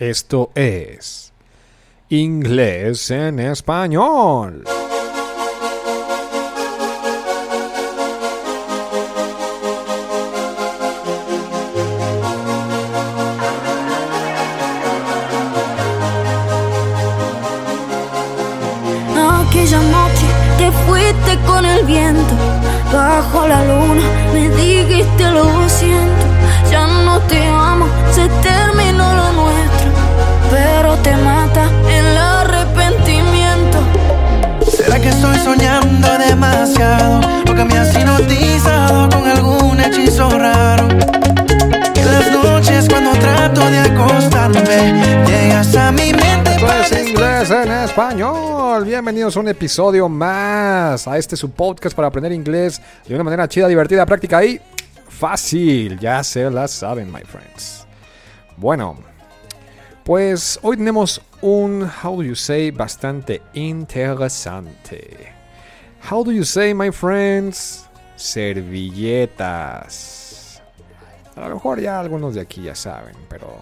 Esto es Inglés en Español. Aquella noche te fuiste con el viento, bajo la luna me dijiste lo estoy soñando demasiado? ¿O que me has hipnotizado con algún hechizo raro? Que las noches cuando trato de acostarme Llegas a mi mente Esto para es Inglés en Español. Bienvenidos a un episodio más a este su podcast para aprender inglés de una manera chida, divertida, práctica y fácil. Ya se la saben, my friends. Bueno, pues hoy tenemos un how do you say bastante interesante. How do you say, my friends? Servilletas. A lo mejor ya algunos de aquí ya saben, pero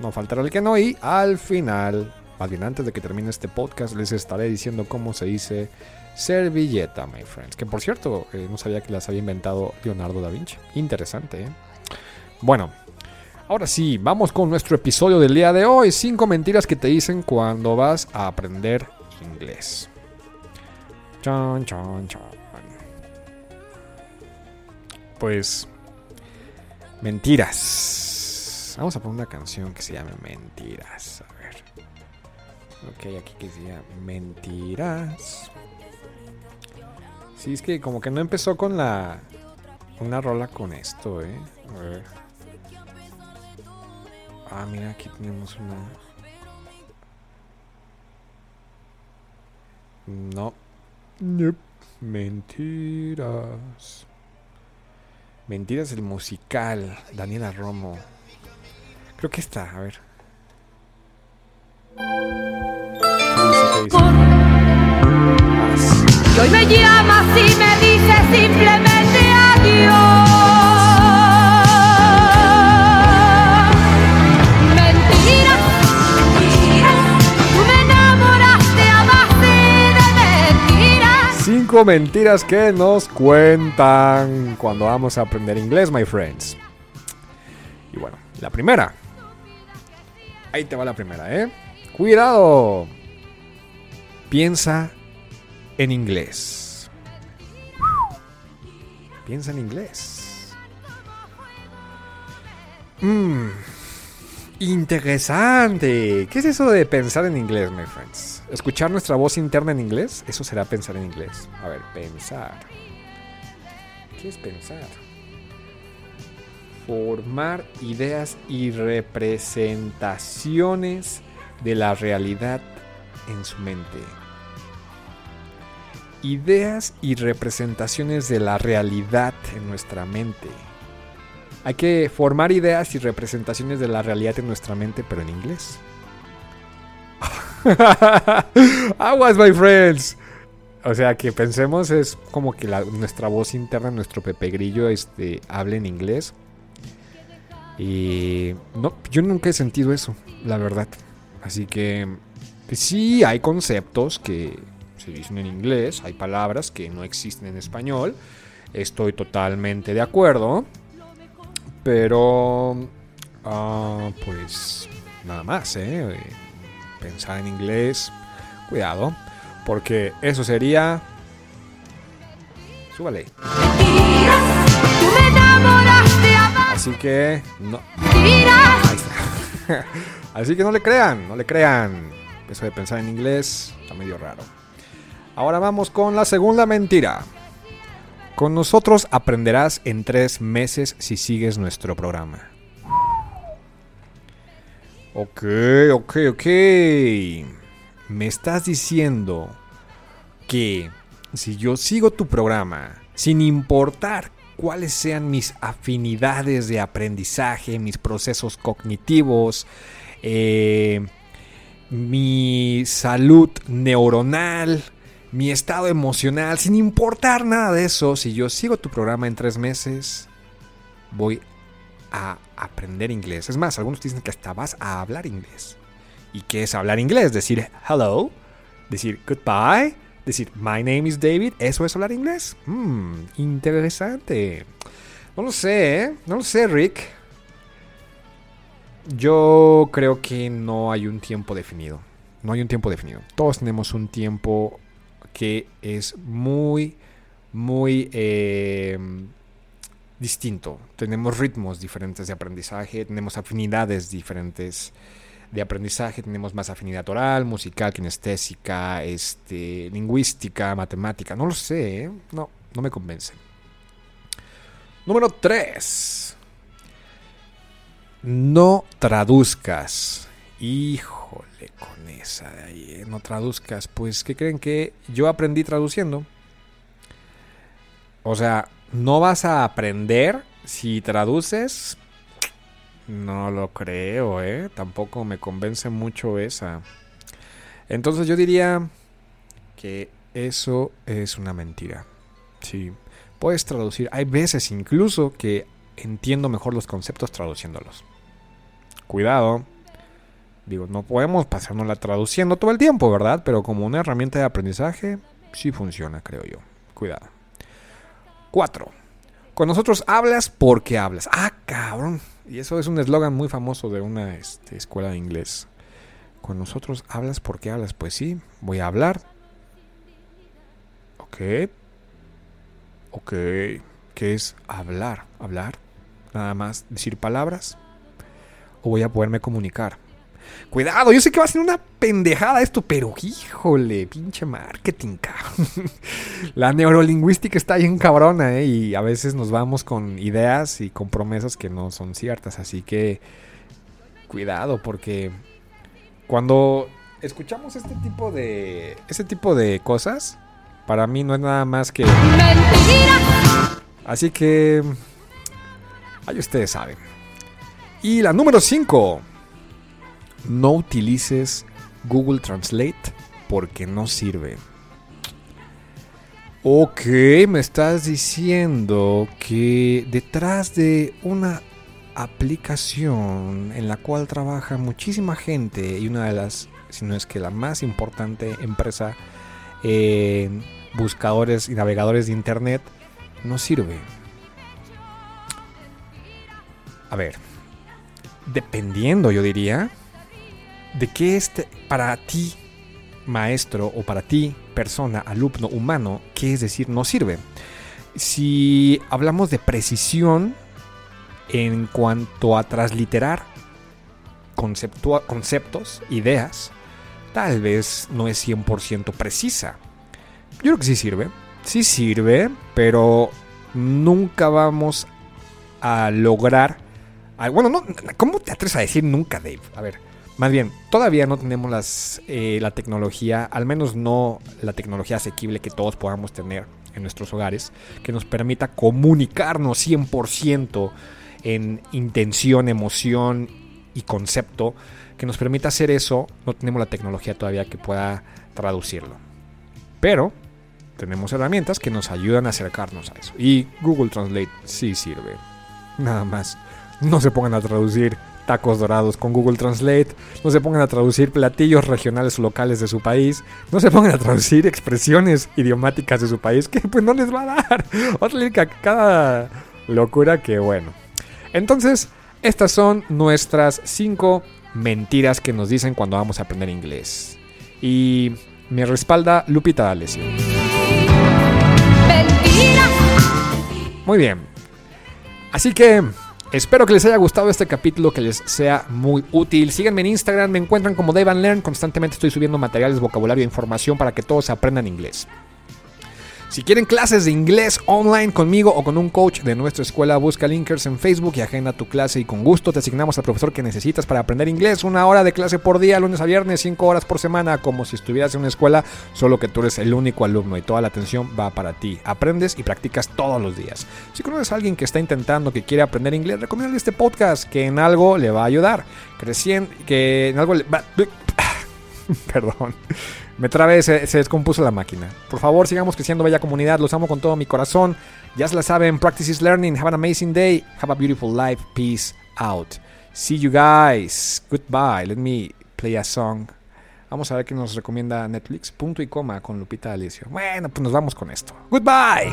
no faltará el que no. Y al final, más bien antes de que termine este podcast, les estaré diciendo cómo se dice servilleta, my friends. Que por cierto, eh, no sabía que las había inventado Leonardo da Vinci. Interesante, ¿eh? Bueno, ahora sí, vamos con nuestro episodio del día de hoy. Cinco mentiras que te dicen cuando vas a aprender inglés. Chan, chan, chan. Pues, mentiras. Vamos a poner una canción que se llame Mentiras. A ver. Ok, aquí que llama Mentiras. Sí, es que como que no empezó con la. Una rola con esto, eh. A ver. Ah, mira, aquí tenemos una. No. Nope. Mentiras. Mentiras el musical. Daniela Romo. Creo que está, a ver. Y hoy me llamas y me dices simplemente adiós. Mentiras que nos cuentan cuando vamos a aprender inglés, my friends. Y bueno, la primera. Ahí te va la primera, ¿eh? Cuidado. Piensa en inglés. Piensa en inglés. Mmm. Interesante. ¿Qué es eso de pensar en inglés, my friends? ¿Escuchar nuestra voz interna en inglés? Eso será pensar en inglés. A ver, pensar. ¿Qué es pensar? Formar ideas y representaciones de la realidad en su mente. Ideas y representaciones de la realidad en nuestra mente. Hay que formar ideas y representaciones de la realidad en nuestra mente, pero en inglés. Aguas, my friends. O sea, que pensemos es como que nuestra voz interna, nuestro Pepe Grillo, este, hable en inglés. Y no, yo nunca he sentido eso, la verdad. Así que pues sí, hay conceptos que se dicen en inglés, hay palabras que no existen en español. Estoy totalmente de acuerdo. Pero, ah, pues nada más, ¿eh? Pensar en inglés, cuidado, porque eso sería... Súbale. Así que no. Así que no le crean, no le crean. Eso de pensar en inglés está medio raro. Ahora vamos con la segunda mentira. Con nosotros aprenderás en tres meses si sigues nuestro programa. Ok, ok, ok. Me estás diciendo que si yo sigo tu programa, sin importar cuáles sean mis afinidades de aprendizaje, mis procesos cognitivos, eh, mi salud neuronal, mi estado emocional, sin importar nada de eso, si yo sigo tu programa en tres meses, voy a aprender inglés. Es más, algunos dicen que hasta vas a hablar inglés. ¿Y qué es hablar inglés? Decir hello, decir goodbye, decir my name is David. ¿Eso es hablar inglés? Hmm, interesante. No lo sé, ¿eh? No lo sé, Rick. Yo creo que no hay un tiempo definido. No hay un tiempo definido. Todos tenemos un tiempo que es muy, muy eh, distinto. Tenemos ritmos diferentes de aprendizaje, tenemos afinidades diferentes de aprendizaje, tenemos más afinidad oral, musical, kinestésica, este, lingüística, matemática. No lo sé, ¿eh? no, no me convence. Número 3. No traduzcas. Híjole con esa de ahí. ¿eh? No traduzcas. Pues, ¿qué creen que yo aprendí traduciendo? O sea, no vas a aprender si traduces. No lo creo, ¿eh? Tampoco me convence mucho esa. Entonces yo diría que eso es una mentira. Sí, puedes traducir. Hay veces incluso que entiendo mejor los conceptos traduciéndolos. Cuidado. Digo, no podemos pasárnosla traduciendo todo el tiempo, ¿verdad? Pero como una herramienta de aprendizaje, sí funciona, creo yo. Cuidado. 4. Con nosotros hablas porque hablas. Ah, cabrón. Y eso es un eslogan muy famoso de una este, escuela de inglés. Con nosotros hablas porque hablas. Pues sí, voy a hablar. Ok. Ok. ¿Qué es hablar? ¿Hablar? Nada más decir palabras. ¿O voy a poderme comunicar? Cuidado, yo sé que va a ser una pendejada esto, pero híjole, pinche marketing, cabrón. La neurolingüística está bien cabrona, ¿eh? Y a veces nos vamos con ideas y con promesas que no son ciertas. Así que, cuidado, porque cuando escuchamos este tipo de. Este tipo de cosas, para mí no es nada más que. Mentira. Así que. Ahí ustedes saben. Y la número 5 no utilices Google Translate porque no sirve. Ok, me estás diciendo que detrás de una aplicación en la cual trabaja muchísima gente y una de las, si no es que la más importante empresa en buscadores y navegadores de internet, no sirve. A ver, dependiendo yo diría, de qué es para ti, maestro, o para ti, persona, alumno, humano, qué es decir, no sirve. Si hablamos de precisión en cuanto a transliterar conceptos, ideas, tal vez no es 100% precisa. Yo creo que sí sirve. Sí sirve, pero nunca vamos a lograr... Bueno, no, ¿cómo te atreves a decir nunca, Dave? A ver, más bien, todavía no tenemos las, eh, la tecnología, al menos no la tecnología asequible que todos podamos tener en nuestros hogares, que nos permita comunicarnos 100% en intención, emoción y concepto, que nos permita hacer eso, no tenemos la tecnología todavía que pueda traducirlo. Pero tenemos herramientas que nos ayudan a acercarnos a eso. Y Google Translate sí sirve. Nada más. No se pongan a traducir tacos dorados con Google Translate, no se pongan a traducir platillos regionales o locales de su país, no se pongan a traducir expresiones idiomáticas de su país, que pues no les va a dar. Va a salir cada locura que bueno. Entonces, estas son nuestras cinco mentiras que nos dicen cuando vamos a aprender inglés. Y me respalda Lupita D'Alessio. Muy bien. Así que espero que les haya gustado este capítulo, que les sea muy útil. Síganme en Instagram, me encuentran como Dave and Learn. Constantemente estoy subiendo materiales, vocabulario e información para que todos aprendan inglés. Si quieren clases de inglés online conmigo o con un coach de nuestra escuela, busca Linkers en Facebook y agenda tu clase y con gusto te asignamos al profesor que necesitas para aprender inglés. Una hora de clase por día, lunes a viernes, cinco horas por semana, como si estuvieras en una escuela, solo que tú eres el único alumno y toda la atención va para ti. Aprendes y practicas todos los días. Si conoces a alguien que está intentando, que quiere aprender inglés, recomiéndale este podcast que en algo le va a ayudar. Creciendo, que en algo le va... Perdón. Me trabé, se, descompuso la máquina. Por favor, sigamos creciendo, bella comunidad. Los amo con todo mi corazón. Ya se la saben. Practice is learning. Have an amazing day. Have a beautiful life. Peace out. See you guys. Goodbye. Let me play a song. Vamos a ver qué nos recomienda Netflix. Punto y coma con Lupita Alicio. Bueno, pues nos vamos con esto. Goodbye.